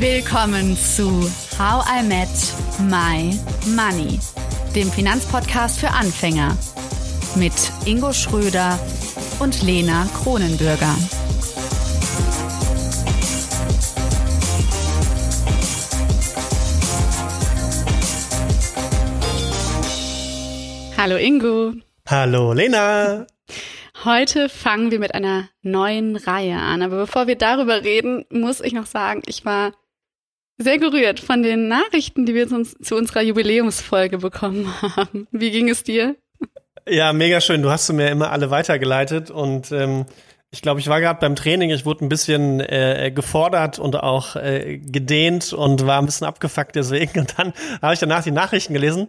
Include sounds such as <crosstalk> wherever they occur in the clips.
Willkommen zu How I Met My Money, dem Finanzpodcast für Anfänger mit Ingo Schröder und Lena Kronenbürger. Hallo Ingo. Hallo Lena. Heute fangen wir mit einer neuen Reihe an. Aber bevor wir darüber reden, muss ich noch sagen, ich war sehr gerührt von den Nachrichten, die wir uns zu unserer Jubiläumsfolge bekommen haben. Wie ging es dir? Ja, mega schön. Du hast mir immer alle weitergeleitet und ähm, ich glaube, ich war gerade beim Training, ich wurde ein bisschen äh, gefordert und auch äh, gedehnt und war ein bisschen abgefuckt deswegen. Und dann habe ich danach die Nachrichten gelesen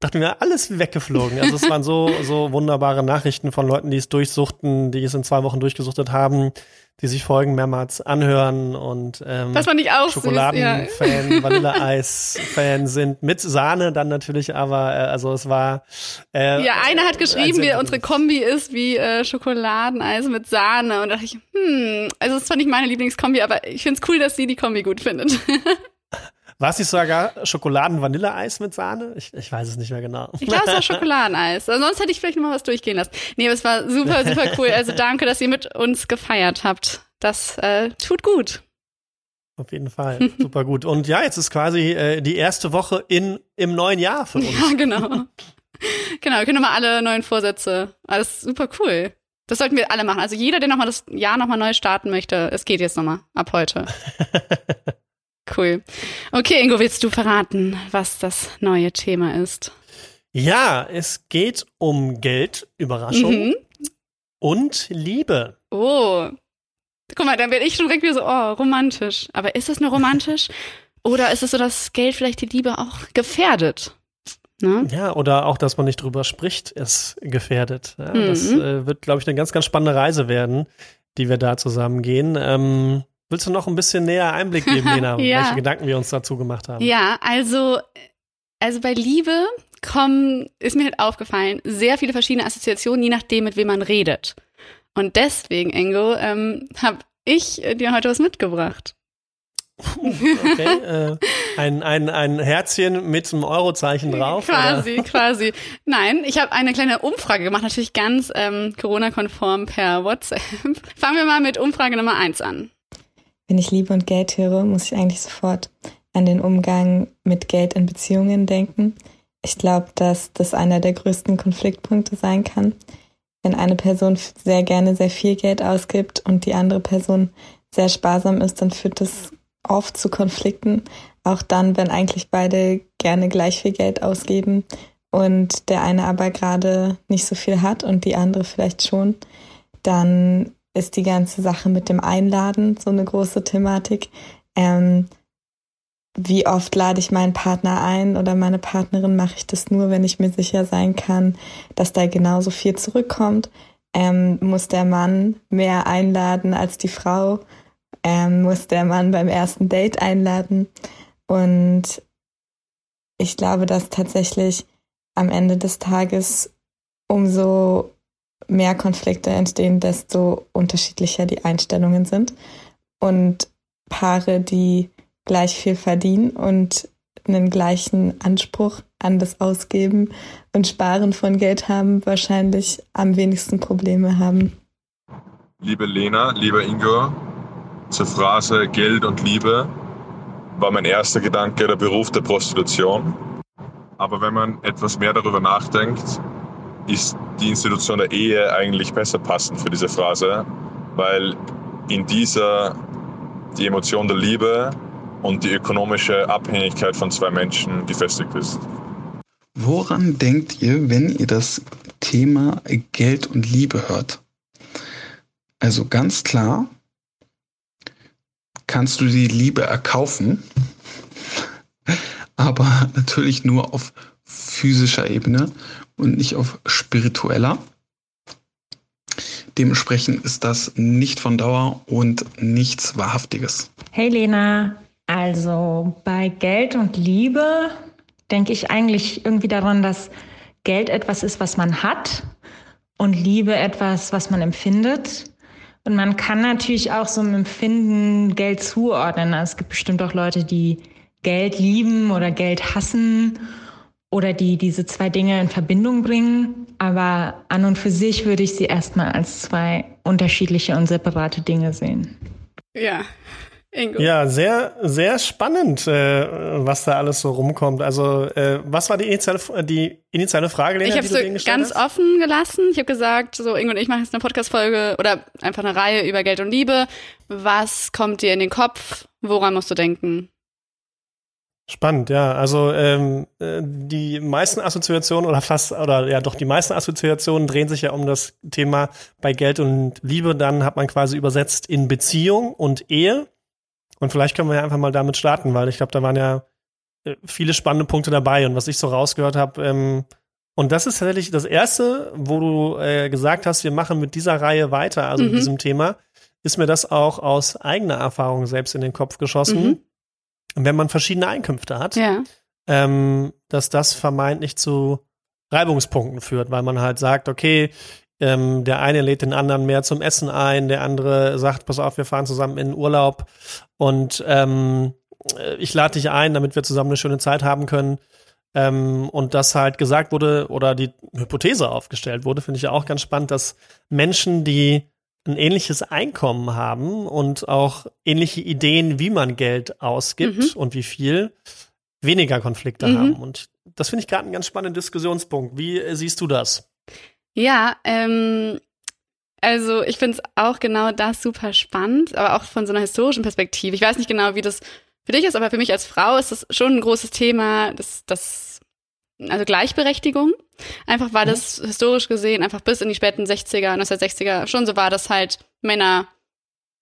dachte mir, alles weggeflogen. Also es waren so, so wunderbare Nachrichten von Leuten, die es durchsuchten, die es in zwei Wochen durchgesuchtet haben, die sich Folgen mehrmals anhören und ähm, das fand ich auch Schokoladen-Fan, ja. Vanilleeis-Fan sind. Mit Sahne dann natürlich, aber äh, also es war äh, Ja, einer hat geschrieben, wie unsere Kombi ist wie äh, Schokoladeneis mit Sahne und da dachte ich, hm, also das fand ich meine Lieblingskombi, aber ich finde es cool, dass sie die Kombi gut findet. <laughs> War es nicht sogar Schokoladen-Vanilleeis mit Sahne? Ich, ich weiß es nicht mehr genau. Ich glaube, es war Schokoladeneis. Sonst hätte ich vielleicht noch mal was durchgehen lassen. Nee, aber es war super, <laughs> super cool. Also danke, dass ihr mit uns gefeiert habt. Das äh, tut gut. Auf jeden Fall. Super gut. Und ja, jetzt ist quasi äh, die erste Woche in, im neuen Jahr für uns. Ja, genau. genau, wir können nochmal alle neuen Vorsätze. Alles super cool. Das sollten wir alle machen. Also jeder, der nochmal das Jahr nochmal neu starten möchte, es geht jetzt nochmal ab heute. <laughs> Cool. Okay, Ingo, willst du verraten, was das neue Thema ist? Ja, es geht um Geld, Überraschung mhm. und Liebe. Oh. Guck mal, dann werde ich schon direkt wieder so, oh, romantisch. Aber ist es nur romantisch? oder ist es so, dass Geld vielleicht die Liebe auch gefährdet? Ne? Ja, oder auch, dass man nicht drüber spricht, es gefährdet. Ja, mhm. Das äh, wird, glaube ich, eine ganz, ganz spannende Reise werden, die wir da zusammen gehen. Ähm, Willst du noch ein bisschen näher Einblick geben, <laughs> Lena, ja. welche Gedanken wir uns dazu gemacht haben? Ja, also, also bei Liebe kommen, ist mir halt aufgefallen, sehr viele verschiedene Assoziationen, je nachdem, mit wem man redet. Und deswegen, Ingo, ähm, habe ich dir heute was mitgebracht. Okay, <laughs> äh, ein, ein, ein Herzchen mit einem Eurozeichen drauf. Quasi, oder? quasi. Nein, ich habe eine kleine Umfrage gemacht, natürlich ganz ähm, Corona-konform per WhatsApp. <laughs> Fangen wir mal mit Umfrage Nummer eins an. Wenn ich Liebe und Geld höre, muss ich eigentlich sofort an den Umgang mit Geld in Beziehungen denken. Ich glaube, dass das einer der größten Konfliktpunkte sein kann. Wenn eine Person sehr gerne sehr viel Geld ausgibt und die andere Person sehr sparsam ist, dann führt das oft zu Konflikten. Auch dann, wenn eigentlich beide gerne gleich viel Geld ausgeben und der eine aber gerade nicht so viel hat und die andere vielleicht schon, dann ist die ganze Sache mit dem Einladen so eine große Thematik. Ähm, wie oft lade ich meinen Partner ein oder meine Partnerin, mache ich das nur, wenn ich mir sicher sein kann, dass da genauso viel zurückkommt. Ähm, muss der Mann mehr einladen als die Frau? Ähm, muss der Mann beim ersten Date einladen? Und ich glaube, dass tatsächlich am Ende des Tages umso mehr Konflikte entstehen, desto unterschiedlicher die Einstellungen sind. Und Paare, die gleich viel verdienen und einen gleichen Anspruch an das Ausgeben und Sparen von Geld haben, wahrscheinlich am wenigsten Probleme haben. Liebe Lena, lieber Ingo, zur Phrase Geld und Liebe war mein erster Gedanke der Beruf der Prostitution. Aber wenn man etwas mehr darüber nachdenkt, ist die Institution der Ehe eigentlich besser passend für diese Phrase, weil in dieser die Emotion der Liebe und die ökonomische Abhängigkeit von zwei Menschen gefestigt ist. Woran denkt ihr, wenn ihr das Thema Geld und Liebe hört? Also ganz klar, kannst du die Liebe erkaufen, <laughs> aber natürlich nur auf physischer Ebene und nicht auf spiritueller. Dementsprechend ist das nicht von Dauer und nichts Wahrhaftiges. Hey Lena, also bei Geld und Liebe denke ich eigentlich irgendwie daran, dass Geld etwas ist, was man hat und Liebe etwas, was man empfindet. Und man kann natürlich auch so im Empfinden Geld zuordnen. Also es gibt bestimmt auch Leute, die Geld lieben oder Geld hassen oder die diese zwei Dinge in Verbindung bringen. Aber an und für sich würde ich sie erstmal als zwei unterschiedliche und separate Dinge sehen. Ja. Ingo. Ja, sehr, sehr spannend, äh, was da alles so rumkommt. Also, äh, was war die initiale, die initiale Frage, Lena, Ich habe so ganz hast? offen gelassen. Ich habe gesagt, so Ingo und ich machen jetzt eine Podcast-Folge oder einfach eine Reihe über Geld und Liebe. Was kommt dir in den Kopf? Woran musst du denken? Spannend, ja. Also ähm, äh, die meisten Assoziationen oder fast oder ja doch die meisten Assoziationen drehen sich ja um das Thema bei Geld und Liebe. Dann hat man quasi übersetzt in Beziehung und Ehe. Und vielleicht können wir ja einfach mal damit starten, weil ich glaube, da waren ja äh, viele spannende Punkte dabei. Und was ich so rausgehört habe, ähm, und das ist tatsächlich das erste, wo du äh, gesagt hast, wir machen mit dieser Reihe weiter, also mhm. mit diesem Thema, ist mir das auch aus eigener Erfahrung selbst in den Kopf geschossen. Mhm wenn man verschiedene Einkünfte hat, ja. ähm, dass das vermeintlich zu Reibungspunkten führt, weil man halt sagt, okay, ähm, der eine lädt den anderen mehr zum Essen ein, der andere sagt, pass auf, wir fahren zusammen in Urlaub und ähm, äh, ich lade dich ein, damit wir zusammen eine schöne Zeit haben können. Ähm, und das halt gesagt wurde oder die Hypothese aufgestellt wurde, finde ich ja auch ganz spannend, dass Menschen, die ein ähnliches Einkommen haben und auch ähnliche Ideen, wie man Geld ausgibt mhm. und wie viel, weniger Konflikte mhm. haben. Und das finde ich gerade einen ganz spannenden Diskussionspunkt. Wie äh, siehst du das? Ja, ähm, also ich finde es auch genau das super spannend, aber auch von so einer historischen Perspektive. Ich weiß nicht genau, wie das für dich ist, aber für mich als Frau ist das schon ein großes Thema, das, das also Gleichberechtigung. Einfach weil mhm. das historisch gesehen einfach bis in die späten 60er, 1960er schon so war, dass halt Männer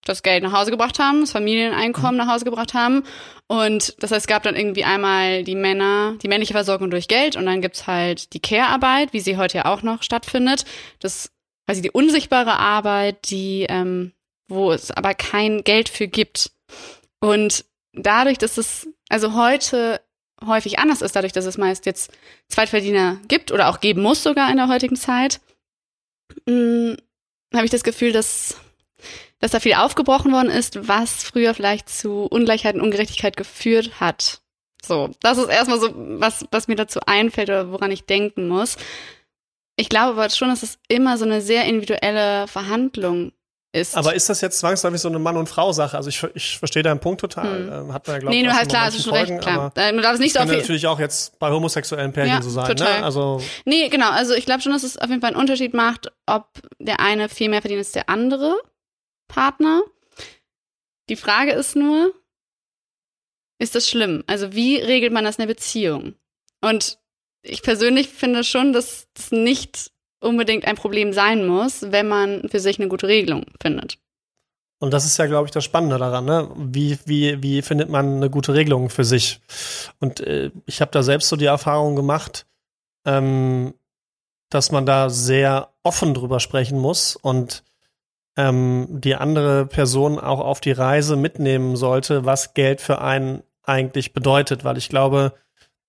das Geld nach Hause gebracht haben, das Familieneinkommen mhm. nach Hause gebracht haben. Und das heißt, es gab dann irgendwie einmal die Männer, die männliche Versorgung durch Geld und dann gibt's halt die Care-Arbeit, wie sie heute ja auch noch stattfindet. Das quasi die unsichtbare Arbeit, die, ähm, wo es aber kein Geld für gibt. Und dadurch, dass es, also heute häufig anders ist, dadurch, dass es meist jetzt Zweitverdiener gibt oder auch geben muss sogar in der heutigen Zeit, hm, habe ich das Gefühl, dass, dass da viel aufgebrochen worden ist, was früher vielleicht zu Ungleichheit und Ungerechtigkeit geführt hat. So, das ist erstmal so, was, was mir dazu einfällt oder woran ich denken muss. Ich glaube aber schon, dass es immer so eine sehr individuelle Verhandlung ist. Aber ist das jetzt zwangsläufig so eine Mann- und Frau-Sache? Also ich, ich verstehe deinen Punkt total. Hm. Ähm, hat man ja, glaube nee, du hast klar, hast schon Folgen, recht, klar. Du darfst nicht so kann natürlich auch jetzt bei homosexuellen Pärchen ja, so sein. Ne? Total. Ne? Also nee, genau. Also ich glaube schon, dass es auf jeden Fall einen Unterschied macht, ob der eine viel mehr verdient als der andere Partner. Die Frage ist nur, ist das schlimm? Also wie regelt man das in der Beziehung? Und ich persönlich finde schon, dass das nicht unbedingt ein Problem sein muss, wenn man für sich eine gute Regelung findet. Und das ist ja, glaube ich, das Spannende daran, ne? Wie, wie, wie findet man eine gute Regelung für sich? Und äh, ich habe da selbst so die Erfahrung gemacht, ähm, dass man da sehr offen drüber sprechen muss und ähm, die andere Person auch auf die Reise mitnehmen sollte, was Geld für einen eigentlich bedeutet, weil ich glaube,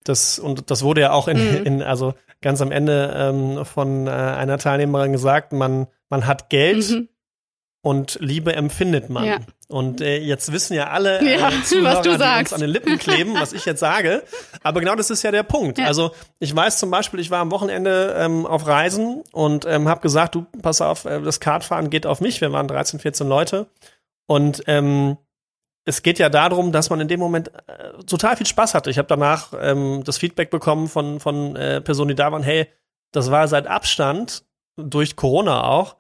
das, und das wurde ja auch in, mhm. in also ganz am Ende ähm, von äh, einer Teilnehmerin gesagt, man, man hat Geld mhm. und Liebe empfindet man. Ja. Und äh, jetzt wissen ja alle äh, ja, Zuhörer, die uns an den Lippen kleben, was ich jetzt sage. Aber genau das ist ja der Punkt. Ja. Also ich weiß zum Beispiel, ich war am Wochenende ähm, auf Reisen und ähm, habe gesagt, du, pass auf, äh, das Kartfahren geht auf mich. Wir waren 13, 14 Leute. Und ähm, es geht ja darum, dass man in dem Moment äh, total viel Spaß hatte. Ich habe danach ähm, das Feedback bekommen von, von äh, Personen, die da waren, hey, das war seit Abstand, durch Corona auch,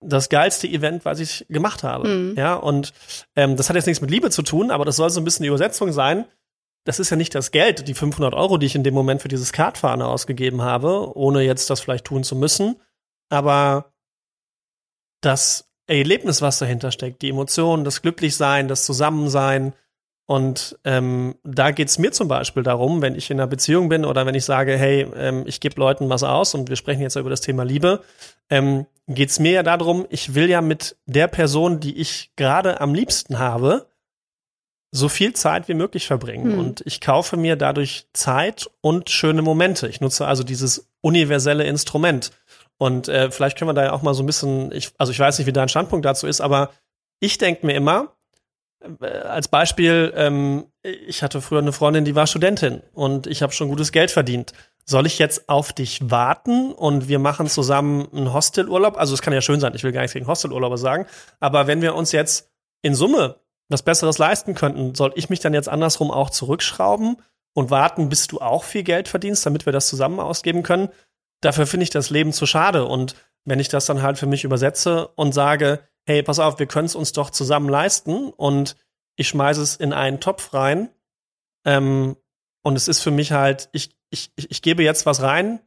das geilste Event, was ich gemacht habe. Mhm. Ja, und ähm, das hat jetzt nichts mit Liebe zu tun, aber das soll so ein bisschen die Übersetzung sein. Das ist ja nicht das Geld, die 500 Euro, die ich in dem Moment für dieses Kartfahren ausgegeben habe, ohne jetzt das vielleicht tun zu müssen. Aber das Erlebnis, was dahinter steckt, die Emotionen, das Glücklichsein, das Zusammensein. Und ähm, da geht's mir zum Beispiel darum, wenn ich in einer Beziehung bin oder wenn ich sage, hey, ähm, ich gebe Leuten was aus und wir sprechen jetzt über das Thema Liebe, ähm, geht's mir ja darum, ich will ja mit der Person, die ich gerade am liebsten habe, so viel Zeit wie möglich verbringen. Hm. Und ich kaufe mir dadurch Zeit und schöne Momente. Ich nutze also dieses universelle Instrument. Und äh, vielleicht können wir da ja auch mal so ein bisschen, ich, also ich weiß nicht, wie dein Standpunkt dazu ist, aber ich denke mir immer, äh, als Beispiel, ähm, ich hatte früher eine Freundin, die war Studentin und ich habe schon gutes Geld verdient. Soll ich jetzt auf dich warten und wir machen zusammen einen Hostelurlaub? Also es kann ja schön sein, ich will gar nichts gegen Hostelurlaube sagen, aber wenn wir uns jetzt in Summe was Besseres leisten könnten, soll ich mich dann jetzt andersrum auch zurückschrauben und warten, bis du auch viel Geld verdienst, damit wir das zusammen ausgeben können? Dafür finde ich das Leben zu schade. Und wenn ich das dann halt für mich übersetze und sage, hey, pass auf, wir können es uns doch zusammen leisten und ich schmeiße es in einen Topf rein. Ähm, und es ist für mich halt, ich, ich, ich gebe jetzt was rein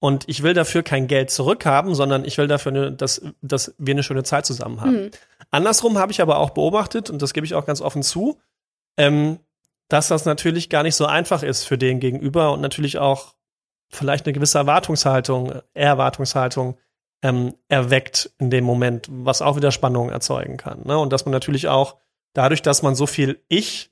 und ich will dafür kein Geld zurückhaben, sondern ich will dafür, dass, dass wir eine schöne Zeit zusammen haben. Mhm. Andersrum habe ich aber auch beobachtet, und das gebe ich auch ganz offen zu, ähm, dass das natürlich gar nicht so einfach ist für den Gegenüber und natürlich auch vielleicht eine gewisse Erwartungshaltung, Erwartungshaltung ähm, erweckt in dem Moment, was auch wieder Spannungen erzeugen kann. Ne? Und dass man natürlich auch dadurch, dass man so viel Ich,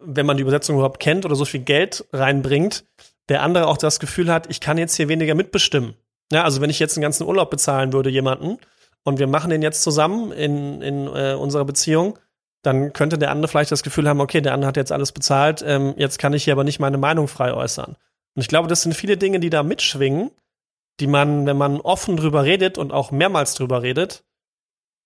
wenn man die Übersetzung überhaupt kennt oder so viel Geld reinbringt, der andere auch das Gefühl hat, ich kann jetzt hier weniger mitbestimmen. Ja, also wenn ich jetzt einen ganzen Urlaub bezahlen würde jemanden und wir machen den jetzt zusammen in, in äh, unserer Beziehung, dann könnte der andere vielleicht das Gefühl haben, okay, der andere hat jetzt alles bezahlt, ähm, jetzt kann ich hier aber nicht meine Meinung frei äußern. Und ich glaube, das sind viele Dinge, die da mitschwingen, die man, wenn man offen drüber redet und auch mehrmals drüber redet,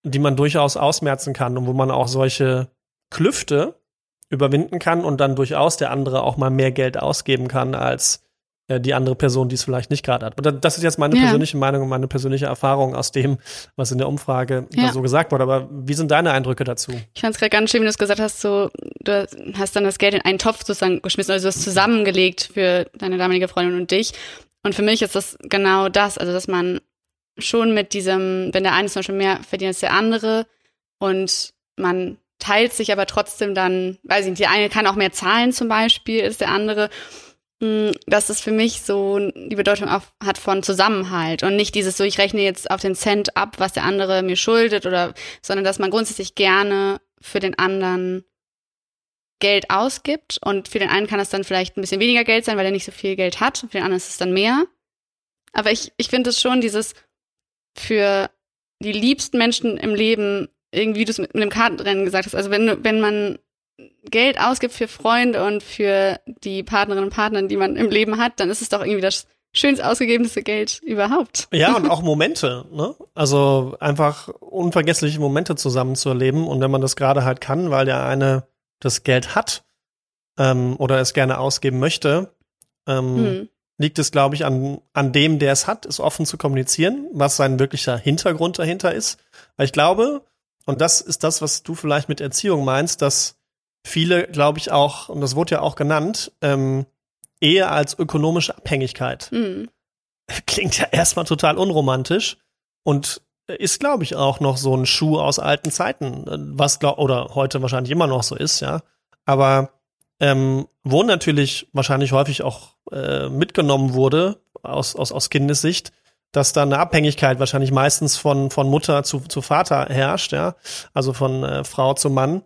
die man durchaus ausmerzen kann und wo man auch solche Klüfte überwinden kann und dann durchaus der andere auch mal mehr Geld ausgeben kann als die andere Person, die es vielleicht nicht gerade hat. Aber das ist jetzt meine ja. persönliche Meinung und meine persönliche Erfahrung aus dem, was in der Umfrage ja. so gesagt wurde. Aber wie sind deine Eindrücke dazu? Ich fand es gerade ganz schön, wie du es gesagt hast, so, du hast dann das Geld in einen Topf sozusagen geschmissen, also du hast zusammengelegt für deine damalige Freundin und dich. Und für mich ist das genau das, also dass man schon mit diesem, wenn der eine zum Beispiel mehr verdient als der andere und man teilt sich aber trotzdem dann, weiß ich nicht, der eine kann auch mehr zahlen zum Beispiel als der andere, dass es für mich so die Bedeutung auch hat von Zusammenhalt und nicht dieses so, ich rechne jetzt auf den Cent ab, was der andere mir schuldet oder, sondern dass man grundsätzlich gerne für den anderen Geld ausgibt und für den einen kann es dann vielleicht ein bisschen weniger Geld sein, weil er nicht so viel Geld hat, für den anderen ist es dann mehr. Aber ich, ich finde es schon dieses für die liebsten Menschen im Leben, irgendwie wie du es mit, mit dem Kartenrennen gesagt hast, also wenn, wenn man Geld ausgibt für Freunde und für die Partnerinnen und Partner, die man im Leben hat, dann ist es doch irgendwie das schönst ausgegebenste Geld überhaupt. Ja, und <laughs> auch Momente, ne? Also einfach unvergessliche Momente zusammen zu erleben. Und wenn man das gerade halt kann, weil der eine das Geld hat ähm, oder es gerne ausgeben möchte, ähm, hm. liegt es, glaube ich, an, an dem, der es hat, es offen zu kommunizieren, was sein wirklicher Hintergrund dahinter ist. Weil ich glaube, und das ist das, was du vielleicht mit Erziehung meinst, dass viele, glaube ich, auch, und das wurde ja auch genannt, ähm, Ehe als ökonomische Abhängigkeit. Mhm. Klingt ja erstmal total unromantisch und ist, glaube ich, auch noch so ein Schuh aus alten Zeiten, was glaub, oder heute wahrscheinlich immer noch so ist, ja. Aber ähm, wo natürlich wahrscheinlich häufig auch äh, mitgenommen wurde aus, aus, aus Kindessicht, dass da eine Abhängigkeit wahrscheinlich meistens von, von Mutter zu, zu Vater herrscht, ja, also von äh, Frau zu Mann.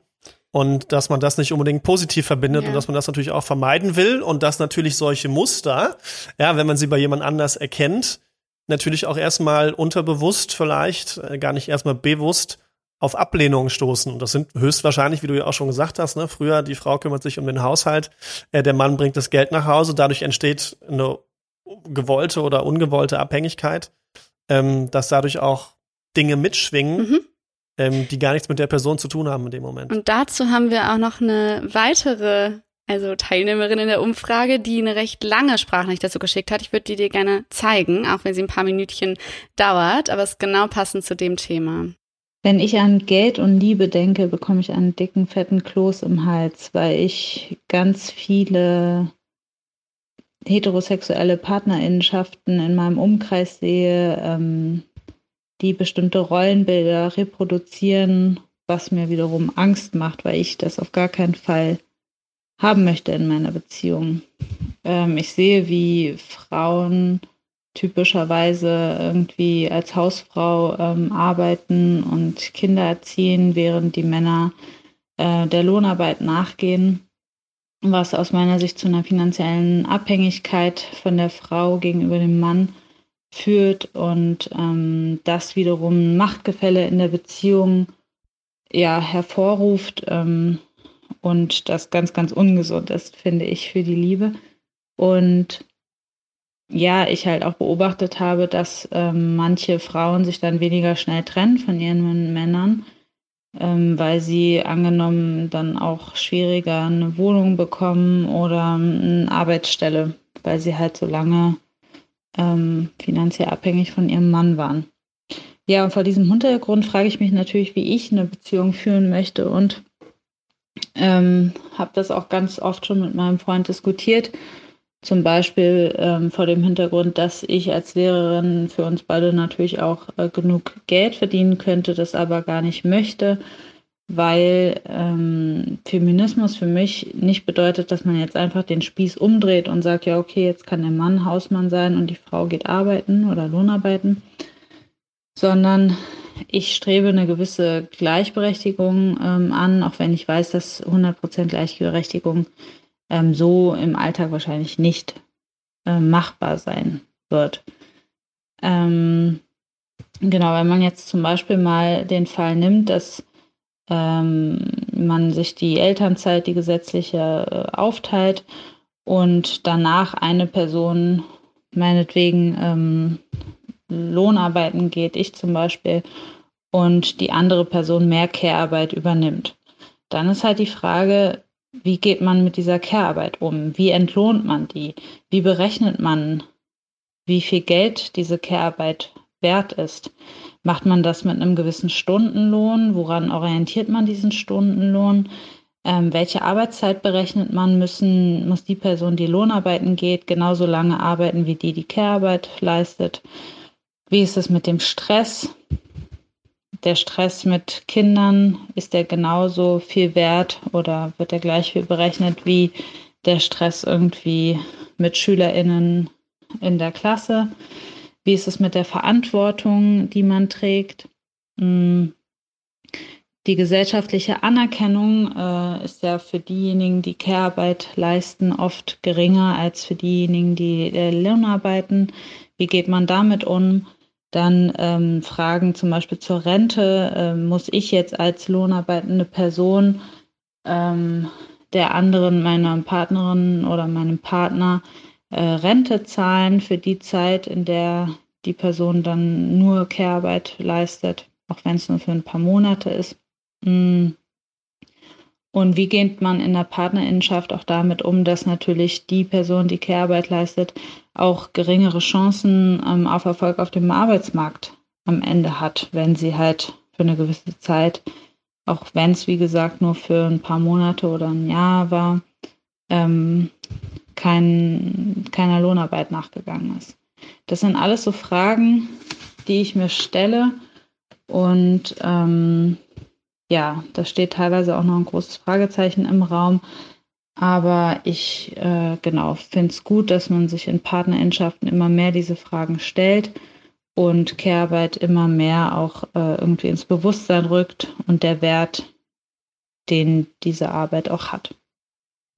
Und dass man das nicht unbedingt positiv verbindet ja. und dass man das natürlich auch vermeiden will und dass natürlich solche Muster, ja, wenn man sie bei jemand anders erkennt, natürlich auch erstmal unterbewusst vielleicht, äh, gar nicht erstmal bewusst auf Ablehnungen stoßen. Und das sind höchstwahrscheinlich, wie du ja auch schon gesagt hast, ne, früher die Frau kümmert sich um den Haushalt, äh, der Mann bringt das Geld nach Hause, dadurch entsteht eine gewollte oder ungewollte Abhängigkeit, ähm, dass dadurch auch Dinge mitschwingen, mhm. Ähm, die gar nichts mit der Person zu tun haben in dem Moment. Und dazu haben wir auch noch eine weitere also Teilnehmerin in der Umfrage, die eine recht lange Sprachnachricht dazu geschickt hat. Ich würde die dir gerne zeigen, auch wenn sie ein paar Minütchen dauert, aber es ist genau passend zu dem Thema. Wenn ich an Geld und Liebe denke, bekomme ich einen dicken, fetten Kloß im Hals, weil ich ganz viele heterosexuelle Partnerinnenschaften in meinem Umkreis sehe, ähm, die bestimmte Rollenbilder reproduzieren, was mir wiederum Angst macht, weil ich das auf gar keinen Fall haben möchte in meiner Beziehung. Ähm, ich sehe, wie Frauen typischerweise irgendwie als Hausfrau ähm, arbeiten und Kinder erziehen, während die Männer äh, der Lohnarbeit nachgehen, was aus meiner Sicht zu einer finanziellen Abhängigkeit von der Frau gegenüber dem Mann führt und ähm, das wiederum Machtgefälle in der Beziehung ja hervorruft ähm, und das ganz, ganz ungesund ist, finde ich, für die Liebe. Und ja, ich halt auch beobachtet habe, dass ähm, manche Frauen sich dann weniger schnell trennen von ihren Männern, ähm, weil sie angenommen dann auch schwieriger eine Wohnung bekommen oder eine Arbeitsstelle, weil sie halt so lange ähm, finanziell abhängig von ihrem Mann waren. Ja, und vor diesem Hintergrund frage ich mich natürlich, wie ich eine Beziehung führen möchte. Und ähm, habe das auch ganz oft schon mit meinem Freund diskutiert. Zum Beispiel ähm, vor dem Hintergrund, dass ich als Lehrerin für uns beide natürlich auch äh, genug Geld verdienen könnte, das aber gar nicht möchte, weil ähm, Feminismus für mich nicht bedeutet, dass man jetzt einfach den Spieß umdreht und sagt, ja, okay, jetzt kann der Mann Hausmann sein und die Frau geht arbeiten oder Lohnarbeiten, sondern ich strebe eine gewisse Gleichberechtigung ähm, an, auch wenn ich weiß, dass 100% Gleichberechtigung ähm, so im Alltag wahrscheinlich nicht äh, machbar sein wird. Ähm, genau, wenn man jetzt zum Beispiel mal den Fall nimmt, dass ähm, man sich die Elternzeit, die gesetzliche, äh, aufteilt und danach eine Person meinetwegen ähm, Lohnarbeiten geht, ich zum Beispiel, und die andere Person mehr Care-Arbeit übernimmt. Dann ist halt die Frage, wie geht man mit dieser Care-Arbeit um? Wie entlohnt man die? Wie berechnet man, wie viel Geld diese Care-Arbeit wert ist? Macht man das mit einem gewissen Stundenlohn? Woran orientiert man diesen Stundenlohn? Ähm, welche Arbeitszeit berechnet man? Müssen, muss die Person, die Lohnarbeiten geht, genauso lange arbeiten wie die, die Care-Arbeit leistet? Wie ist es mit dem Stress? der Stress mit Kindern, ist der genauso viel wert oder wird er gleich viel berechnet wie der Stress irgendwie mit SchülerInnen in der Klasse? Wie ist es mit der Verantwortung, die man trägt? Hm. Die gesellschaftliche Anerkennung äh, ist ja für diejenigen, die Care-Arbeit leisten, oft geringer als für diejenigen, die äh, Lohnarbeiten. Wie geht man damit um? Dann ähm, Fragen zum Beispiel zur Rente. Ähm, muss ich jetzt als lohnarbeitende Person ähm, der anderen, meiner Partnerin oder meinem Partner, äh, Rente zahlen für die Zeit, in der die Person dann nur Care-Arbeit leistet, auch wenn es nur für ein paar Monate ist. Mm. Und wie geht man in der Partnerinnenschaft auch damit um, dass natürlich die Person, die Care-Arbeit leistet, auch geringere Chancen ähm, auf Erfolg auf dem Arbeitsmarkt am Ende hat, wenn sie halt für eine gewisse Zeit, auch wenn es wie gesagt nur für ein paar Monate oder ein Jahr war, ähm, kein, keiner Lohnarbeit nachgegangen ist. Das sind alles so Fragen, die ich mir stelle und ähm, ja, da steht teilweise auch noch ein großes Fragezeichen im Raum. Aber ich äh, genau finde es gut, dass man sich in Partnerschaften immer mehr diese Fragen stellt und Care-Arbeit immer mehr auch äh, irgendwie ins Bewusstsein rückt und der Wert, den diese Arbeit auch hat.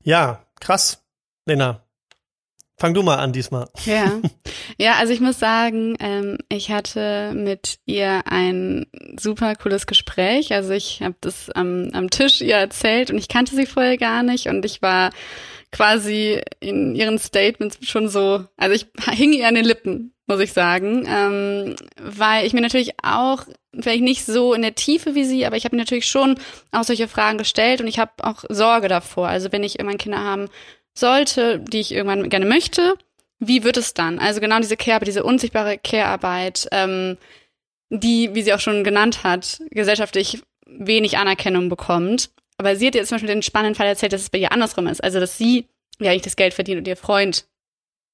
Ja, krass, Lena. Fang du mal an diesmal. Ja, <laughs> ja also ich muss sagen, ähm, ich hatte mit ihr ein super cooles Gespräch. Also ich habe das am, am Tisch ihr erzählt und ich kannte sie vorher gar nicht und ich war quasi in ihren Statements schon so, also ich hing ihr an den Lippen, muss ich sagen, ähm, weil ich mir natürlich auch, vielleicht nicht so in der Tiefe wie sie, aber ich habe mir natürlich schon auch solche Fragen gestellt und ich habe auch Sorge davor. Also wenn ich irgendwann Kinder haben sollte, die ich irgendwann gerne möchte, wie wird es dann? Also genau diese Care-Arbeit, diese unsichtbare Care-Arbeit, ähm, die, wie sie auch schon genannt hat, gesellschaftlich wenig Anerkennung bekommt. Aber sie hat jetzt zum Beispiel den spannenden Fall erzählt, dass es bei ihr andersrum ist. Also, dass sie ja nicht das Geld verdient und ihr Freund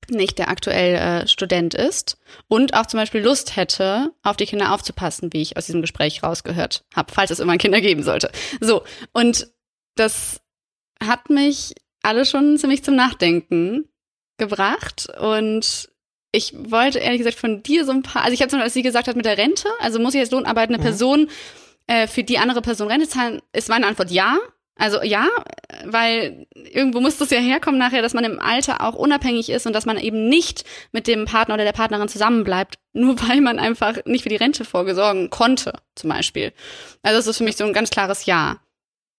nicht der aktuell äh, Student ist und auch zum Beispiel Lust hätte, auf die Kinder aufzupassen, wie ich aus diesem Gespräch rausgehört habe, falls es irgendwann Kinder geben sollte. So, und das hat mich alle schon ziemlich zum Nachdenken gebracht und ich wollte ehrlich gesagt von dir so ein paar, also ich habe zum Beispiel, als sie gesagt hat mit der Rente, also muss ich als lohnarbeitende mhm. Person äh, für die andere Person Rente zahlen, ist meine Antwort ja. Also ja, weil irgendwo muss das ja herkommen nachher, dass man im Alter auch unabhängig ist und dass man eben nicht mit dem Partner oder der Partnerin zusammenbleibt, <laughs> nur weil man einfach nicht für die Rente vorgesorgen konnte, zum Beispiel. Also das ist für mich so ein ganz klares Ja.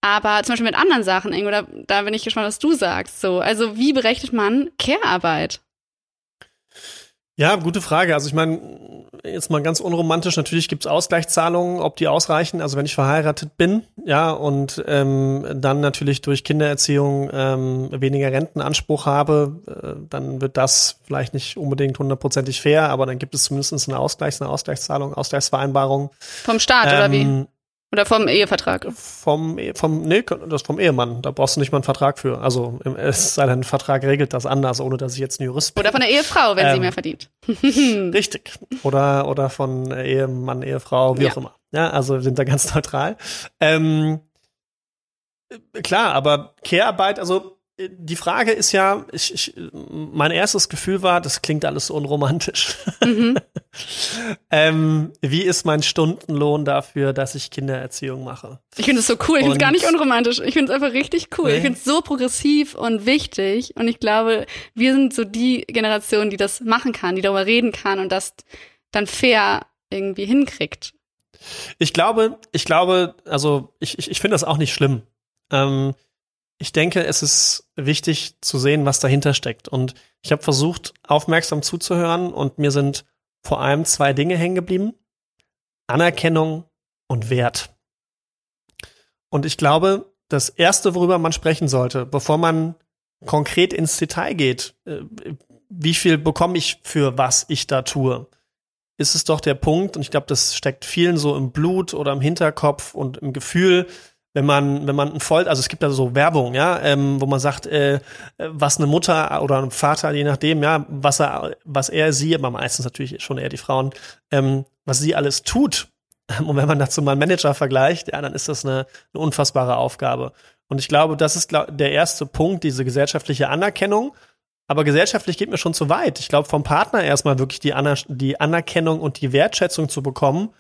Aber zum Beispiel mit anderen Sachen, Ingo, da, da bin ich gespannt, was du sagst. So, also wie berechnet man Care-Arbeit? Ja, gute Frage. Also ich meine, jetzt mal ganz unromantisch, natürlich gibt's Ausgleichszahlungen, ob die ausreichen. Also wenn ich verheiratet bin, ja, und ähm, dann natürlich durch Kindererziehung ähm, weniger Rentenanspruch habe, äh, dann wird das vielleicht nicht unbedingt hundertprozentig fair, aber dann gibt es zumindest eine Ausgleichs-, eine Ausgleichszahlung, Ausgleichsvereinbarung. Vom Staat ähm, oder wie? Oder vom Ehevertrag? Vom, vom, nee, das vom Ehemann. Da brauchst du nicht mal einen Vertrag für. Also, es sei denn, ein Vertrag regelt das anders, ohne dass ich jetzt ein Jurist bin. Oder von der Ehefrau, wenn ähm, sie mehr verdient. <laughs> richtig. Oder, oder von Ehemann, Ehefrau, wie ja. auch immer. Ja, also sind da <laughs> ganz neutral. Ähm, klar, aber Care-Arbeit, also die Frage ist ja, ich, ich, mein erstes Gefühl war, das klingt alles so unromantisch. Mhm. <laughs> ähm, wie ist mein Stundenlohn dafür, dass ich Kindererziehung mache? Ich finde es so cool. Ich finde es gar nicht unromantisch. Ich finde es einfach richtig cool. Nee. Ich finde es so progressiv und wichtig. Und ich glaube, wir sind so die Generation, die das machen kann, die darüber reden kann und das dann fair irgendwie hinkriegt. Ich glaube, ich glaube, also ich, ich, ich finde das auch nicht schlimm. Ähm, ich denke, es ist wichtig zu sehen, was dahinter steckt. Und ich habe versucht, aufmerksam zuzuhören und mir sind vor allem zwei Dinge hängen geblieben. Anerkennung und Wert. Und ich glaube, das Erste, worüber man sprechen sollte, bevor man konkret ins Detail geht, äh, wie viel bekomme ich für was ich da tue, ist es doch der Punkt, und ich glaube, das steckt vielen so im Blut oder im Hinterkopf und im Gefühl, wenn man, wenn man ein voll, also es gibt da so Werbung, ja, ähm, wo man sagt, äh, was eine Mutter oder ein Vater, je nachdem, ja, was er, was er, sie, aber meistens natürlich schon eher die Frauen, ähm, was sie alles tut. Und wenn man dazu mal einen Manager vergleicht, ja, dann ist das eine, eine unfassbare Aufgabe. Und ich glaube, das ist der erste Punkt, diese gesellschaftliche Anerkennung. Aber gesellschaftlich geht mir schon zu weit. Ich glaube, vom Partner erstmal wirklich die, Aner die Anerkennung und die Wertschätzung zu bekommen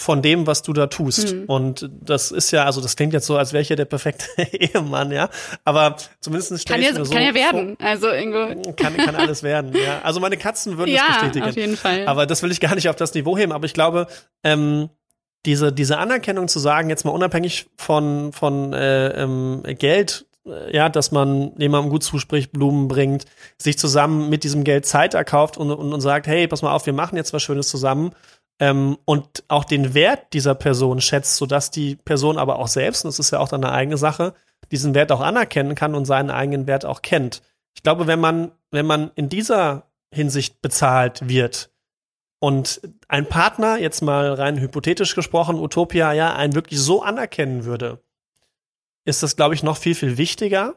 von dem, was du da tust. Mhm. Und das ist ja, also das klingt jetzt so, als wäre ich ja der perfekte <laughs> Ehemann, ja. Aber zumindest kann ja, so kann ja werden. Also irgendwo. Kann, kann alles werden, ja. Also meine Katzen würden ja, das bestätigen. Auf jeden Fall. Aber das will ich gar nicht auf das Niveau heben. Aber ich glaube, ähm, diese, diese Anerkennung zu sagen, jetzt mal unabhängig von, von äh, ähm, Geld, äh, ja, dass man jemandem gut zuspricht, Blumen bringt, sich zusammen mit diesem Geld Zeit erkauft und, und, und sagt, hey, pass mal auf, wir machen jetzt was Schönes zusammen ähm, und auch den Wert dieser Person schätzt, sodass die Person aber auch selbst, und das ist ja auch dann eine eigene Sache, diesen Wert auch anerkennen kann und seinen eigenen Wert auch kennt. Ich glaube, wenn man, wenn man in dieser Hinsicht bezahlt wird und ein Partner, jetzt mal rein hypothetisch gesprochen, Utopia, ja, einen wirklich so anerkennen würde, ist das, glaube ich, noch viel, viel wichtiger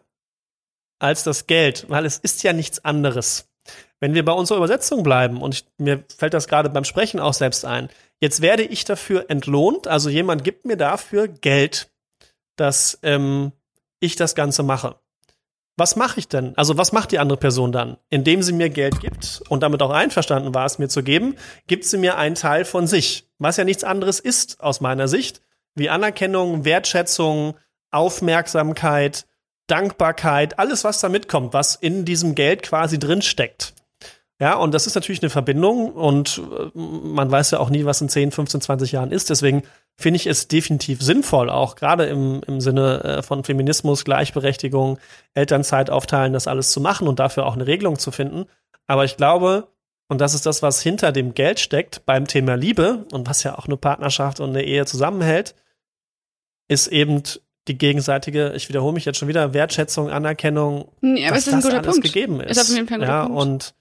als das Geld, weil es ist ja nichts anderes. Wenn wir bei unserer Übersetzung bleiben, und ich, mir fällt das gerade beim Sprechen auch selbst ein, jetzt werde ich dafür entlohnt, also jemand gibt mir dafür Geld, dass ähm, ich das Ganze mache. Was mache ich denn? Also was macht die andere Person dann? Indem sie mir Geld gibt und damit auch einverstanden war, es mir zu geben, gibt sie mir einen Teil von sich, was ja nichts anderes ist aus meiner Sicht, wie Anerkennung, Wertschätzung, Aufmerksamkeit, Dankbarkeit, alles, was da mitkommt, was in diesem Geld quasi drin steckt. Ja, und das ist natürlich eine Verbindung und äh, man weiß ja auch nie, was in 10, 15, 20 Jahren ist. Deswegen finde ich es definitiv sinnvoll, auch gerade im, im Sinne äh, von Feminismus, Gleichberechtigung, Elternzeit aufteilen, das alles zu machen und dafür auch eine Regelung zu finden. Aber ich glaube, und das ist das, was hinter dem Geld steckt beim Thema Liebe und was ja auch eine Partnerschaft und eine Ehe zusammenhält, ist eben die gegenseitige, ich wiederhole mich jetzt schon wieder, Wertschätzung, Anerkennung, ja, dass das alles Punkt. gegeben ist. ist auf jeden Fall ein ja, Punkt. und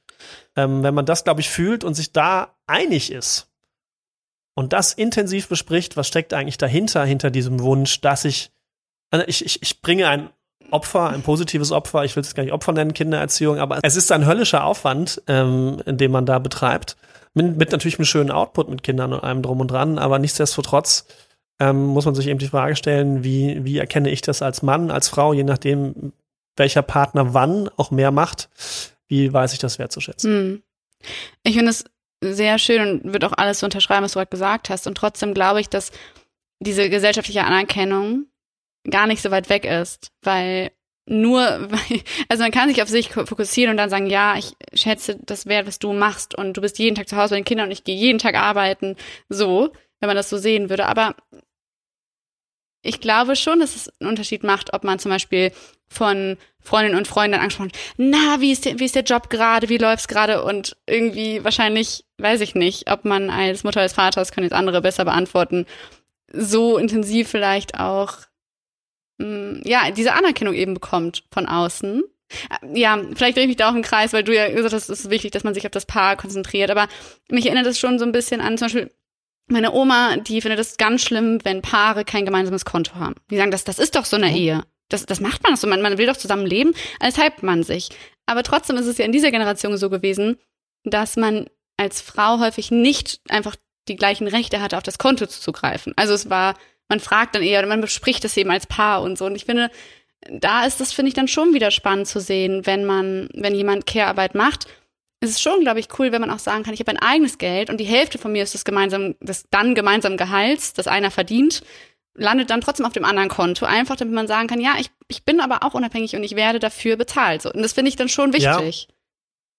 ähm, wenn man das, glaube ich, fühlt und sich da einig ist und das intensiv bespricht, was steckt eigentlich dahinter, hinter diesem Wunsch, dass ich, also ich, ich, ich bringe ein Opfer, ein positives Opfer, ich will es gar nicht Opfer nennen, Kindererziehung, aber es ist ein höllischer Aufwand, ähm, den man da betreibt. Mit, mit natürlich einem schönen Output mit Kindern und allem drum und dran, aber nichtsdestotrotz ähm, muss man sich eben die Frage stellen, wie, wie erkenne ich das als Mann, als Frau, je nachdem, welcher Partner wann auch mehr macht, wie weiß ich das wertzuschätzen? Hm. Ich finde es sehr schön und würde auch alles so unterschreiben, was du gerade gesagt hast. Und trotzdem glaube ich, dass diese gesellschaftliche Anerkennung gar nicht so weit weg ist, weil nur, <laughs> also man kann sich auf sich fokussieren und dann sagen, ja, ich schätze das wert, was du machst und du bist jeden Tag zu Hause bei den Kindern und ich gehe jeden Tag arbeiten, so, wenn man das so sehen würde. Aber ich glaube schon, dass es einen Unterschied macht, ob man zum Beispiel von Freundinnen und Freunden angesprochen, na, wie ist der, wie ist der Job gerade, wie läuft's gerade und irgendwie wahrscheinlich, weiß ich nicht, ob man als Mutter als Vaters können jetzt andere besser beantworten, so intensiv vielleicht auch Mm, ja, diese Anerkennung eben bekommt von außen. Ja, vielleicht drehe ich mich da auch im Kreis, weil du ja gesagt hast, es ist wichtig, dass man sich auf das Paar konzentriert. Aber mich erinnert das schon so ein bisschen an zum Beispiel meine Oma, die findet es ganz schlimm, wenn Paare kein gemeinsames Konto haben. Die sagen, das, das ist doch so eine Ehe. Das, das macht man doch so. Man, man will doch zusammen leben, als hypt man sich. Aber trotzdem ist es ja in dieser Generation so gewesen, dass man als Frau häufig nicht einfach die gleichen Rechte hatte, auf das Konto zuzugreifen. Also es war man fragt dann eher, man bespricht es eben als Paar und so. Und ich finde, da ist das, finde ich, dann schon wieder spannend zu sehen, wenn man, wenn jemand Care-Arbeit macht. Es ist schon, glaube ich, cool, wenn man auch sagen kann, ich habe ein eigenes Geld und die Hälfte von mir ist das gemeinsam, das dann gemeinsam Gehalts, das einer verdient, landet dann trotzdem auf dem anderen Konto. Einfach, damit man sagen kann, ja, ich, ich bin aber auch unabhängig und ich werde dafür bezahlt. So, und das finde ich dann schon wichtig. Ja.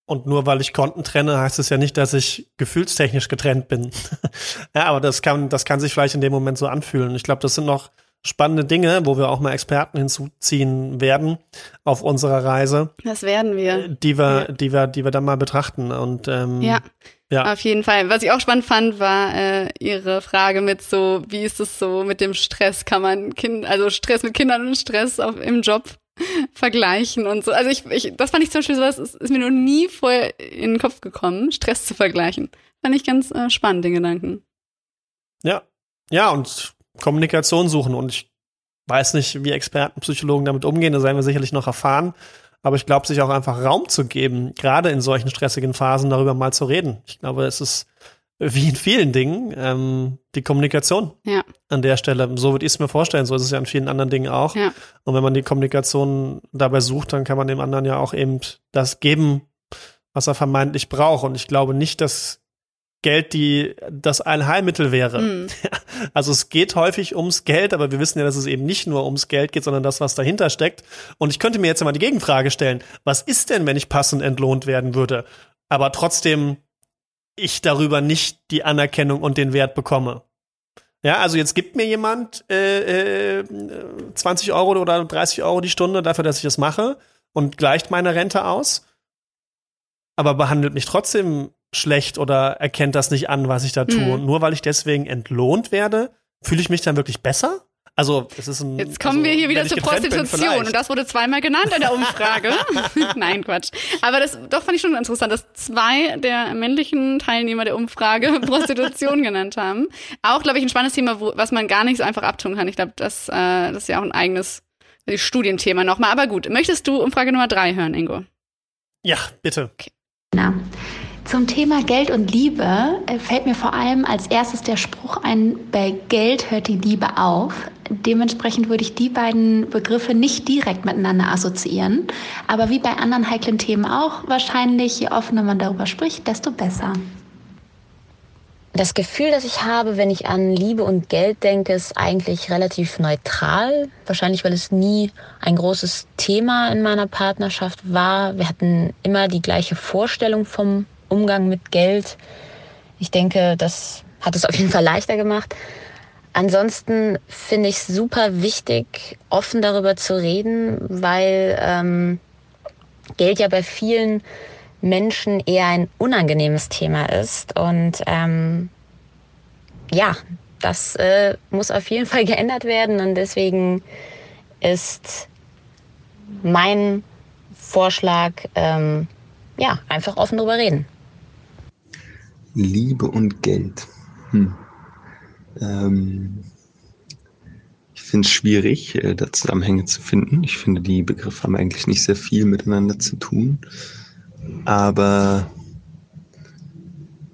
Und nur weil ich Konten trenne, heißt es ja nicht, dass ich gefühlstechnisch getrennt bin. <laughs> ja, aber das kann, das kann sich vielleicht in dem Moment so anfühlen. Ich glaube, das sind noch spannende Dinge, wo wir auch mal Experten hinzuziehen werden auf unserer Reise. Das werden wir. Die wir, ja. die wir, die wir dann mal betrachten. Und ähm, ja. Ja. Auf jeden Fall. Was ich auch spannend fand, war äh, Ihre Frage mit so, wie ist es so mit dem Stress? Kann man Kind, also Stress mit Kindern und Stress auf, im Job <laughs> vergleichen und so. Also ich, ich, das fand ich zum Beispiel sowas, ist, ist mir noch nie vorher in den Kopf gekommen, Stress zu vergleichen. Fand ich ganz äh, spannend, den Gedanken. Ja, ja, und Kommunikation suchen. Und ich weiß nicht, wie Experten, Psychologen damit umgehen, da werden wir sicherlich noch erfahren. Aber ich glaube, sich auch einfach Raum zu geben, gerade in solchen stressigen Phasen darüber mal zu reden. Ich glaube, es ist wie in vielen Dingen, ähm, die Kommunikation ja. an der Stelle. So würde ich es mir vorstellen. So ist es ja in vielen anderen Dingen auch. Ja. Und wenn man die Kommunikation dabei sucht, dann kann man dem anderen ja auch eben das geben, was er vermeintlich braucht. Und ich glaube nicht, dass Geld die das Allheilmittel wäre. Mhm. <laughs> Also es geht häufig ums Geld, aber wir wissen ja, dass es eben nicht nur ums Geld geht, sondern das, was dahinter steckt. Und ich könnte mir jetzt mal die Gegenfrage stellen: Was ist denn, wenn ich passend entlohnt werden würde, aber trotzdem ich darüber nicht die Anerkennung und den Wert bekomme. Ja, also jetzt gibt mir jemand äh, äh, 20 Euro oder 30 Euro die Stunde dafür, dass ich das mache und gleicht meine Rente aus, aber behandelt mich trotzdem schlecht oder erkennt das nicht an, was ich da tue. Mhm. Nur weil ich deswegen entlohnt werde, fühle ich mich dann wirklich besser? Also, es ist ein. Jetzt kommen also, wir hier wieder zur Prostitution bin, und das wurde zweimal genannt in der Umfrage. <laughs> <laughs> Nein, Quatsch. Aber das doch fand ich schon interessant, dass zwei der männlichen Teilnehmer der Umfrage <laughs> Prostitution genannt haben. Auch, glaube ich, ein spannendes Thema, wo, was man gar nicht so einfach abtun kann. Ich glaube, das, äh, das ist ja auch ein eigenes Studienthema nochmal. Aber gut, möchtest du Umfrage Nummer drei hören, Ingo? Ja, bitte. Okay. Na. Zum Thema Geld und Liebe äh, fällt mir vor allem als erstes der Spruch ein, bei Geld hört die Liebe auf. Dementsprechend würde ich die beiden Begriffe nicht direkt miteinander assoziieren. Aber wie bei anderen heiklen Themen auch, wahrscheinlich je offener man darüber spricht, desto besser. Das Gefühl, das ich habe, wenn ich an Liebe und Geld denke, ist eigentlich relativ neutral. Wahrscheinlich, weil es nie ein großes Thema in meiner Partnerschaft war. Wir hatten immer die gleiche Vorstellung vom Umgang mit Geld. Ich denke, das hat es auf jeden Fall leichter gemacht. Ansonsten finde ich es super wichtig, offen darüber zu reden, weil ähm, Geld ja bei vielen Menschen eher ein unangenehmes Thema ist. Und ähm, ja, das äh, muss auf jeden Fall <laughs> geändert werden. Und deswegen ist mein Vorschlag, ähm, ja, einfach offen darüber reden. Liebe und Geld. Hm. Ähm, ich finde es schwierig, äh, da Zusammenhänge zu finden. Ich finde, die Begriffe haben eigentlich nicht sehr viel miteinander zu tun. Aber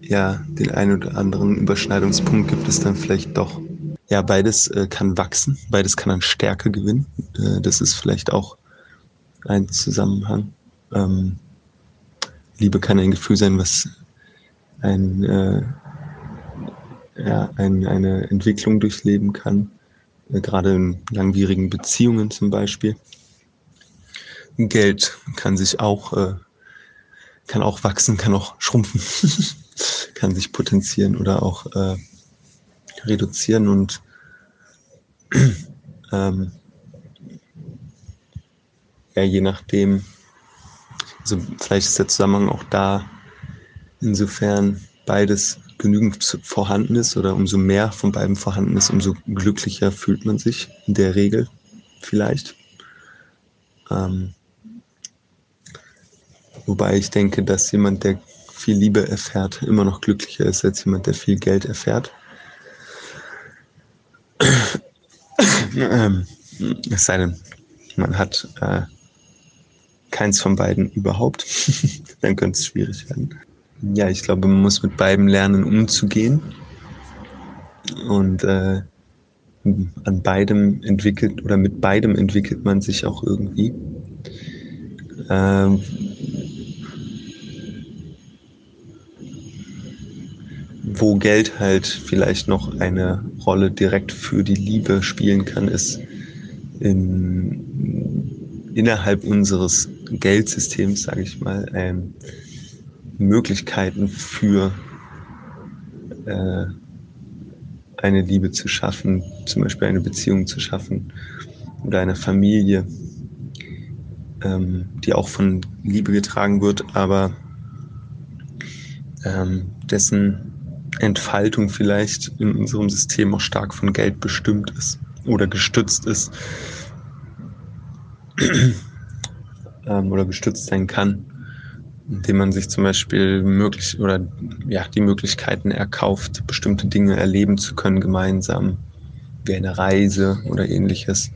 ja, den einen oder anderen Überschneidungspunkt gibt es dann vielleicht doch. Ja, beides äh, kann wachsen, beides kann an Stärke gewinnen. Äh, das ist vielleicht auch ein Zusammenhang. Ähm, Liebe kann ein Gefühl sein, was ein, äh, ja, ein, eine Entwicklung durchleben kann. äh, gerade in langwierigen Beziehungen zum Beispiel. Geld kann sich auch, äh, kann auch wachsen, kann auch schrumpfen, <laughs> kann sich potenzieren oder auch äh, reduzieren und <clears throat> ähm, ja, je nachdem, also vielleicht ist der Zusammenhang auch da, insofern beides genügend vorhanden ist oder umso mehr von beiden vorhanden ist, umso glücklicher fühlt man sich in der Regel vielleicht. Ähm, wobei ich denke, dass jemand, der viel Liebe erfährt, immer noch glücklicher ist als jemand, der viel Geld erfährt. ähm, es sei denn, man hat äh, keins von beiden überhaupt, <laughs> dann könnte es schwierig werden. Ja, ich glaube, man muss mit beidem lernen, umzugehen. Und äh, an beidem entwickelt oder mit beidem entwickelt man sich auch irgendwie. Ähm, wo Geld halt vielleicht noch eine Rolle direkt für die Liebe spielen kann, ist in, innerhalb unseres Geldsystems, sage ich mal, ähm, Möglichkeiten für äh, eine Liebe zu schaffen, zum Beispiel eine Beziehung zu schaffen oder eine Familie, ähm, die auch von Liebe getragen wird, aber ähm, dessen Entfaltung vielleicht in unserem System auch stark von Geld bestimmt ist oder gestützt ist <clears throat> ähm, oder gestützt sein kann, indem man sich zum Beispiel möglich oder ja die Möglichkeiten erkauft, bestimmte Dinge erleben zu können gemeinsam, wie eine Reise oder ähnliches.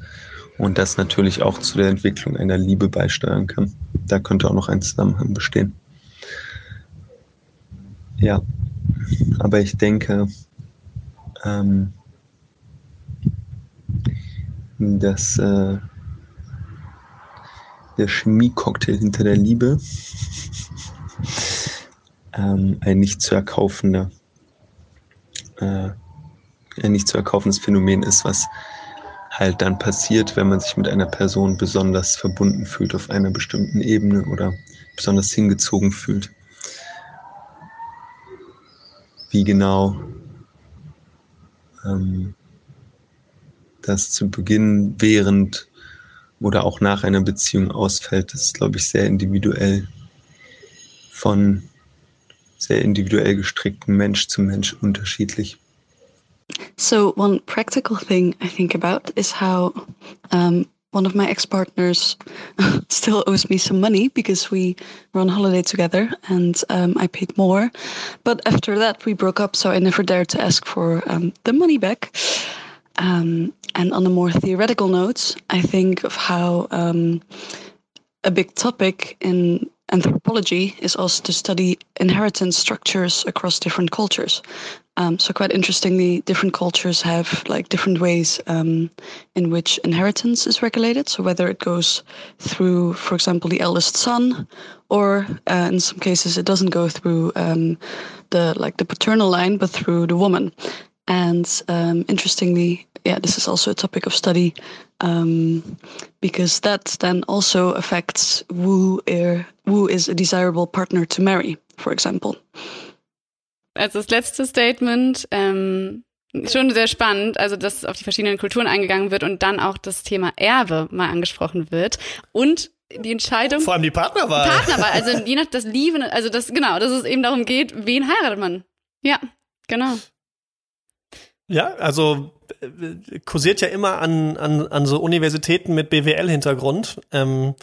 Und das natürlich auch zu der Entwicklung einer Liebe beisteuern kann. Da könnte auch noch ein Zusammenhang bestehen. Ja, aber ich denke, ähm, dass äh, der Chemie-Cocktail hinter der Liebe ähm, ein nicht zu erkaufender, äh, ein nicht zu erkaufendes Phänomen ist, was halt dann passiert, wenn man sich mit einer Person besonders verbunden fühlt auf einer bestimmten Ebene oder besonders hingezogen fühlt. Wie genau ähm, das zu Beginn, während oder auch nach einer Beziehung ausfällt, das ist, glaube ich, sehr individuell von sehr individuell gestrickten Mensch zu Mensch unterschiedlich. So one practical thing I think about is how um, one of my ex-partners <laughs> still owes me some money because we were on holiday together and um, I paid more. But after that, we broke up, so I never dared to ask for um, the money back. Um, and on a more theoretical note, I think of how um, a big topic in anthropology is also to study inheritance structures across different cultures. Um, so quite interestingly, different cultures have like different ways um, in which inheritance is regulated. So whether it goes through, for example, the eldest son, or uh, in some cases it doesn't go through um, the like the paternal line, but through the woman. And um, interestingly, yeah, this is also a topic of study um, because that then also affects who, er, who is a desirable partner to marry, for example. Als das letzte Statement ähm, schon sehr spannend, also dass auf die verschiedenen Kulturen eingegangen wird und dann auch das Thema Erbe mal angesprochen wird und die Entscheidung. Vor allem die Partnerwahl. Partnerwahl, also <laughs> je nach das Lieben, also das genau, dass es eben darum geht, wen heiratet man. Ja, genau. Ja, also äh, kursiert ja immer an, an, an so Universitäten mit BWL-Hintergrund, ähm,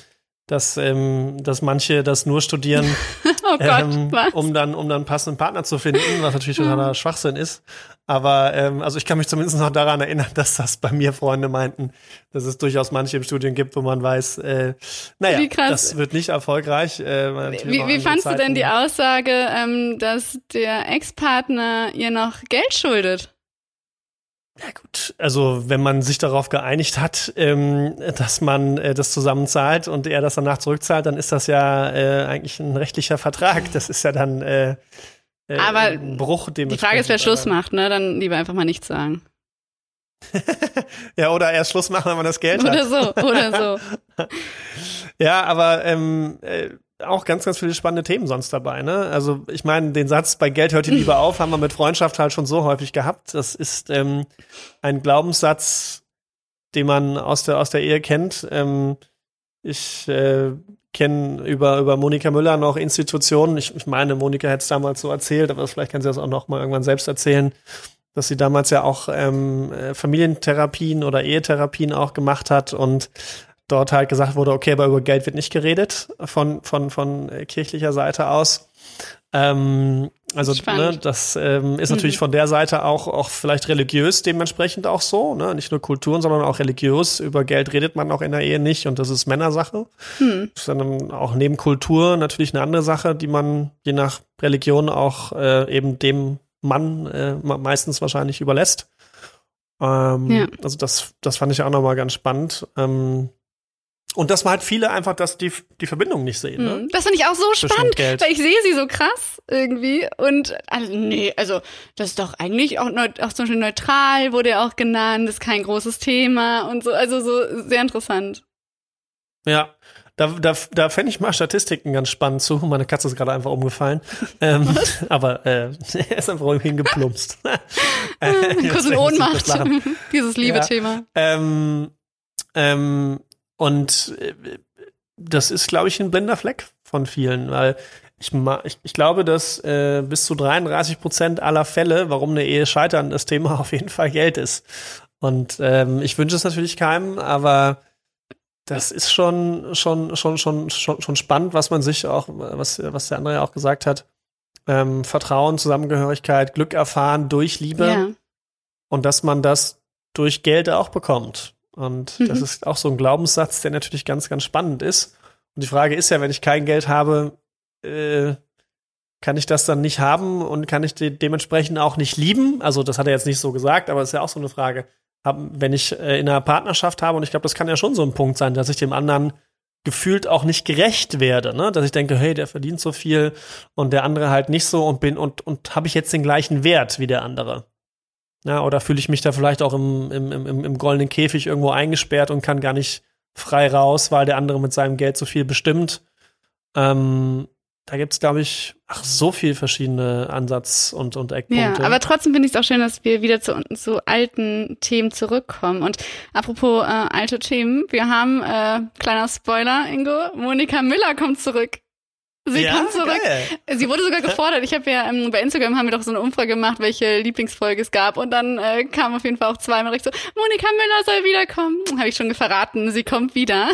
dass, ähm, dass manche das nur studieren, <laughs> oh Gott, ähm, um dann um dann einen passenden Partner zu finden, was natürlich totaler Schwachsinn ist. Aber ähm, also ich kann mich zumindest noch daran erinnern, <laughs> dass das bei mir Freunde meinten, dass es durchaus manche im Studium gibt, wo man weiß, äh, naja, das wird nicht erfolgreich. Äh, wie wie fandst Zeiten. du denn die Aussage, ähm, dass der Ex-Partner ihr noch Geld schuldet? Ja gut, also wenn man sich darauf geeinigt hat, ähm, dass man äh, das zusammen zahlt und er das danach zurückzahlt, dann ist das ja äh, eigentlich ein rechtlicher Vertrag. Das ist ja dann äh, äh, Aber ein Bruch. Dem die Frage ist, wer Schluss macht, ne? Dann lieber einfach mal nichts sagen. <laughs> ja, oder erst Schluss machen, wenn man das Geld Oder hat. so, oder so. <laughs> Ja, aber ähm, äh, auch ganz, ganz viele spannende Themen sonst dabei. Ne? Also ich meine, den Satz bei Geld hört die Liebe auf, haben wir mit Freundschaft halt schon so häufig gehabt. Das ist ähm, ein Glaubenssatz, den man aus der aus der Ehe kennt. Ähm, ich äh, kenne über über Monika Müller noch Institutionen. Ich, ich meine, Monika hätte es damals so erzählt, aber vielleicht kann sie das auch noch mal irgendwann selbst erzählen, dass sie damals ja auch ähm, äh, Familientherapien oder Ehetherapien auch gemacht hat und dort halt gesagt wurde, okay, aber über Geld wird nicht geredet von, von, von kirchlicher Seite aus. Ähm, also ne, das ähm, ist natürlich Mhm. von der Seite auch, auch vielleicht religiös dementsprechend auch so. Ne? Nicht nur Kulturen, sondern auch religiös. Über Geld redet man auch in der Ehe nicht und das ist Männersache. Hm. Sondern auch neben Kultur natürlich eine andere Sache, die man je nach Religion auch äh, eben dem Mann äh, me- meistens wahrscheinlich überlässt. Ähm, Ja. Also das, das fand ich auch nochmal ganz spannend. Ähm, und dass man halt viele einfach das, die, die Verbindung nicht sehen. Ne? Hm. Das finde ich auch so Zwischen spannend, Geld. weil ich sehe sie so krass irgendwie und also, nee, also das ist doch eigentlich auch, neu, auch zum Beispiel neutral wurde ja auch genannt, ist kein großes Thema und so, also so sehr interessant. Ja, da, da, da fände ich mal Statistiken ganz spannend zu. Meine Katze ist gerade einfach umgefallen. ähm, <laughs> aber äh, er <laughs> ist einfach irgendwie hingeplumpst. <laughs> Äh, Kurz in Ohnmacht, dieses liebe Ja. Thema. Ähm, ähm, und äh, das ist, glaube ich, ein blinder Fleck von vielen, weil ich, ma- ich, ich glaube, dass äh, bis zu 33 Prozent aller Fälle, warum eine Ehe scheitern, das Thema <laughs> auf jeden Fall Geld ist. Und ähm, ich wünsche es natürlich keinem, aber das ist schon, schon, schon, schon, schon, schon spannend, was man sich auch, was, was der andere ja auch gesagt hat. Ähm, Vertrauen, Zusammengehörigkeit, Glück erfahren durch Liebe Ja. und dass man das durch Geld auch bekommt. Und Mhm. das ist auch so ein Glaubenssatz, der natürlich ganz, ganz spannend ist. Und die Frage ist ja, wenn ich kein Geld habe, äh, kann ich das dann nicht haben und kann ich de dementsprechend auch nicht lieben? Also das hat er jetzt nicht so gesagt, aber es ist ja auch so eine Frage. Hab, wenn ich äh, in einer Partnerschaft habe, und ich glaube, das kann ja schon so ein Punkt sein, dass ich dem anderen gefühlt auch nicht gerecht werde, ne? Dass ich denke, hey, der verdient so viel und der andere halt nicht so und bin und und habe ich jetzt den gleichen Wert wie der andere? Ja, oder fühle ich mich da vielleicht auch im, im, im, im goldenen Käfig irgendwo eingesperrt und kann gar nicht frei raus, weil der andere mit seinem Geld so viel bestimmt. Ähm, da gibt es, glaube ich, ach, so viel verschiedene Ansatz- und, und Ja, Eckpunkte. aber trotzdem finde ich es auch schön, dass wir wieder zu, zu alten Themen zurückkommen. Und apropos äh, alte Themen, wir haben, äh, kleiner Spoiler, Ingo, Monika Müller kommt zurück. Sie Ja, kommt zurück. geil. Sie wurde sogar <laughs> gefordert. Ich habe ja ähm, bei Instagram haben wir doch so eine Umfrage gemacht, welche Lieblingsfolge es gab. Und dann äh, kam auf jeden Fall auch zweimal recht so, Monika Müller soll wiederkommen. Habe ich schon verraten, sie kommt wieder.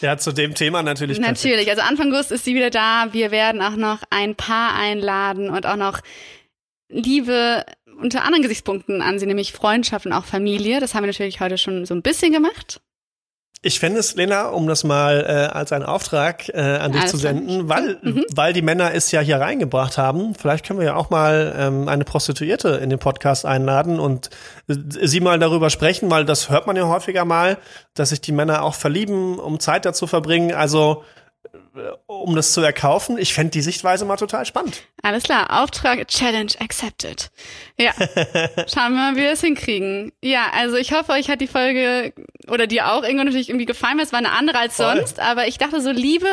ja, zu dem Thema natürlich. perfekt. Natürlich, also Anfang August ist sie wieder da. Wir werden auch noch ein Paar einladen und auch noch Liebe unter anderen Gesichtspunkten an sie, nämlich Freundschaft und auch Familie. Das haben wir natürlich heute schon so ein bisschen gemacht. Ich fände es, Lena, um das mal äh, als einen Auftrag äh, an dich Alles zu senden, weil, Mhm. weil die Männer es ja hier reingebracht haben. Vielleicht können wir ja auch mal ähm, eine Prostituierte in den Podcast einladen und äh, sie mal darüber sprechen, weil das hört man ja häufiger mal, dass sich die Männer auch verlieben, um Zeit dazu verbringen. Also um das zu erkaufen. Ich fände die Sichtweise mal total spannend. Alles klar, Auftrag, Challenge accepted. Ja, <laughs> schauen wir mal, wie wir es hinkriegen. Ja, also ich hoffe, euch hat die Folge oder dir auch irgendwann natürlich irgendwie gefallen, weil es war eine andere als Voll. sonst. Aber ich dachte so, Liebe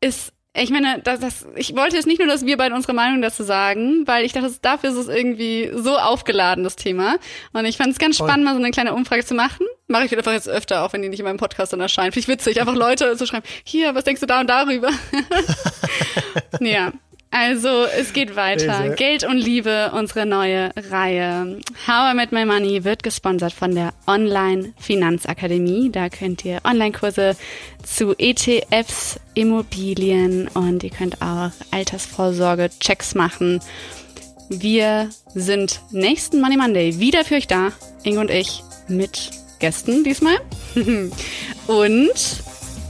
ist, ich meine, das, das, ich wollte jetzt nicht nur, dass wir beide unsere Meinung dazu sagen, weil ich dachte, dafür ist es irgendwie so aufgeladen, das Thema. Und ich fand es ganz Voll. spannend, mal so eine kleine Umfrage zu machen. Mache ich einfach jetzt öfter, auch wenn die nicht in meinem Podcast dann erscheinen. Finde ich witzig, einfach Leute zu schreiben, hier, was denkst du da und darüber? <laughs> ja. Also, es geht weiter. Böse. Geld und Liebe, unsere neue Reihe. How I Met My Money wird gesponsert von der Online Finanzakademie. Da könnt ihr Online-Kurse zu ETFs, Immobilien und ihr könnt auch Altersvorsorge-Checks machen. Wir sind nächsten Money Monday wieder für euch da, Inge und ich, mit Gästen diesmal. <laughs> und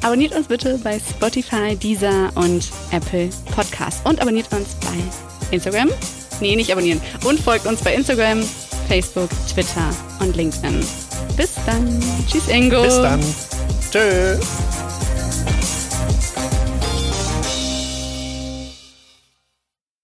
abonniert uns bitte bei Spotify, Deezer und Apple Podcasts. Und abonniert uns bei Instagram. Nee, nicht abonnieren. Und folgt uns bei Instagram, Facebook, Twitter und LinkedIn. Bis dann. Tschüss, Ingo. Bis dann. Tschö.